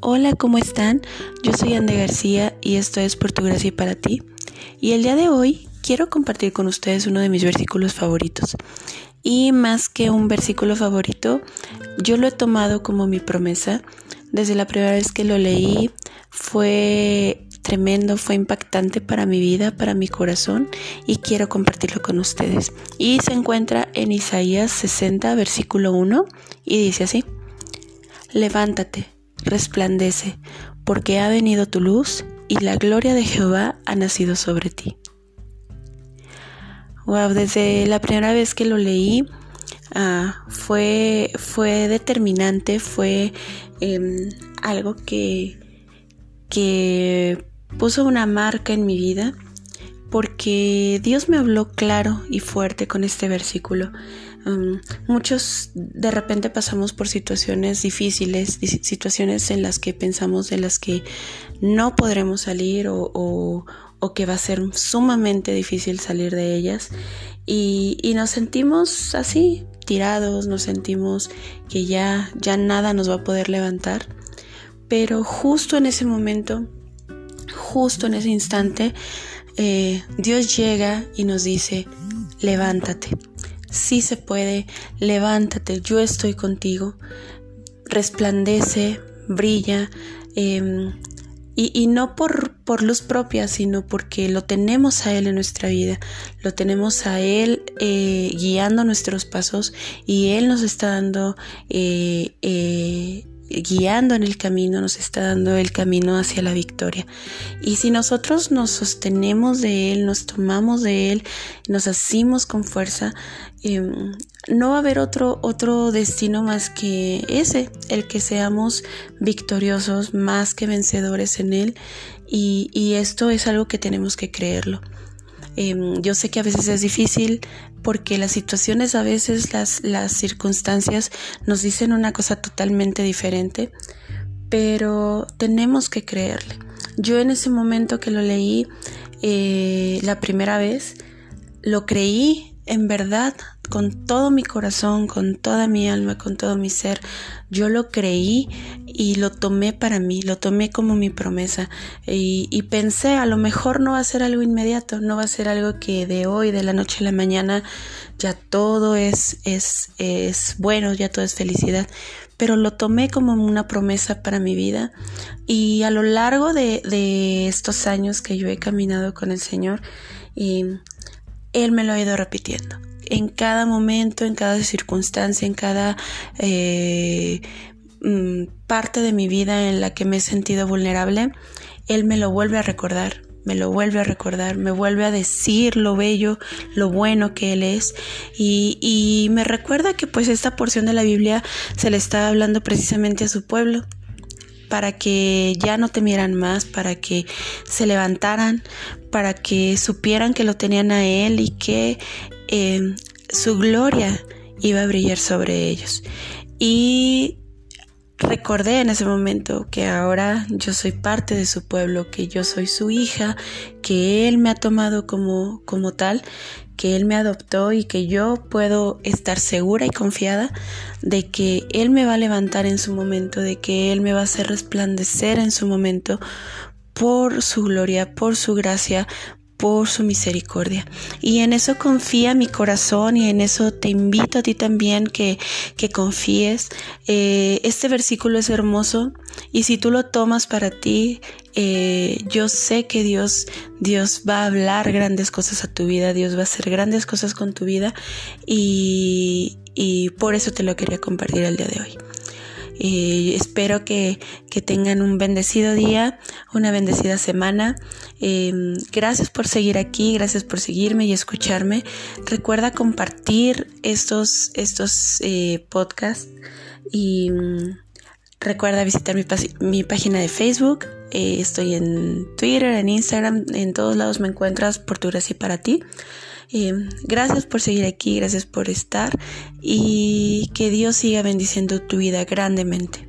Hola, ¿cómo están? Yo soy Ande García y esto es Por tu gracia y para ti. Y el día de hoy quiero compartir con ustedes uno de mis versículos favoritos. Y más que un versículo favorito, yo lo he tomado como mi promesa. Desde la primera vez que lo leí fue tremendo, fue impactante para mi vida, para mi corazón y quiero compartirlo con ustedes. Y se encuentra en Isaías 60, versículo 1 y dice así, levántate, resplandece, porque ha venido tu luz y la gloria de Jehová ha nacido sobre ti. Wow, desde la primera vez que lo leí ah, fue, fue determinante, fue em, algo que, que puso una marca en mi vida porque Dios me habló claro y fuerte con este versículo. Um, muchos de repente pasamos por situaciones difíciles, situaciones en las que pensamos de las que no podremos salir o, o, que va a ser sumamente difícil salir de ellas y, y, nos sentimos así, tirados, nos sentimos que ya, ya nada nos va a poder levantar. Pero justo en ese momento justo en ese instante, eh, Dios llega y nos dice, levántate, sí se puede, levántate, yo estoy contigo, resplandece, brilla, em, y, no por, por, luz propia, sino porque lo tenemos a Él en nuestra vida, lo tenemos a Él eh, guiando nuestros pasos y Él nos está dando eh, guiando en el camino, nos está dando el camino hacia la victoria. Y si nosotros nos sostenemos de Él, nos tomamos de Él, nos hacemos con fuerza, em, no va a haber otro, otro destino más que ese, el que seamos victoriosos, más que vencedores en Él. Y, y esto es algo que tenemos que creerlo. Em, yo sé que a veces es difícil porque las situaciones, a veces las, las circunstancias nos dicen una cosa totalmente diferente, pero tenemos que creerle. Yo en ese momento que lo leí eh, la primera vez, lo creí en verdad con todo mi corazón, con toda mi alma, con todo mi ser. Yo lo creí y lo tomé para mí, lo tomé como mi promesa. Y, pensé, a lo mejor no va a ser algo inmediato, no va a ser algo que de hoy, de la noche a la mañana, ya todo es, es, es bueno, ya todo es felicidad, pero lo tomé como una promesa para mi vida. Y a lo largo de, de estos años que yo he caminado con el Señor, y Él me lo ha ido repitiendo en cada momento, en cada circunstancia, en cada eh, mm, parte de mi vida en la que me he sentido vulnerable, Él me lo vuelve a recordar, me lo vuelve a recordar, me vuelve a decir lo bello, lo bueno que Él es. Y, y me recuerda que pues esta porción de la Biblia se le estaba hablando precisamente a su pueblo para que ya no temieran más, para que se levantaran, para que supieran que lo tenían a Él y que Em, su gloria iba a brillar sobre ellos. Y recordé en ese momento que ahora yo soy parte de su pueblo, que yo soy su hija, que Él me ha tomado como, como tal, que Él me adoptó y que yo puedo estar segura y confiada de que Él me va a levantar en su momento, de que Él me va a hacer resplandecer en su momento por su gloria, por su gracia, por su misericordia. Y en eso confía mi corazón y en eso te invito a ti también que, que confíes. Eh, este versículo es hermoso y si tú lo tomas para ti, eh, yo sé que Dios, Dios va a hablar grandes cosas a tu vida, Dios va a hacer grandes cosas con tu vida y, y por eso te lo quería compartir el día de hoy. Y espero que, tengan un bendecido día, una bendecida semana. Em, gracias por seguir aquí, gracias por seguirme y escucharme. Recuerda compartir estos, estos eh, podcasts y mm, recuerda visitar mi, mi, página de Facebook. Eh, estoy en Twitter, en Instagram, en todos lados me encuentras por tu gracia y para ti. Eh, gracias por seguir aquí, gracias por estar y que Dios siga bendiciendo tu vida grandemente.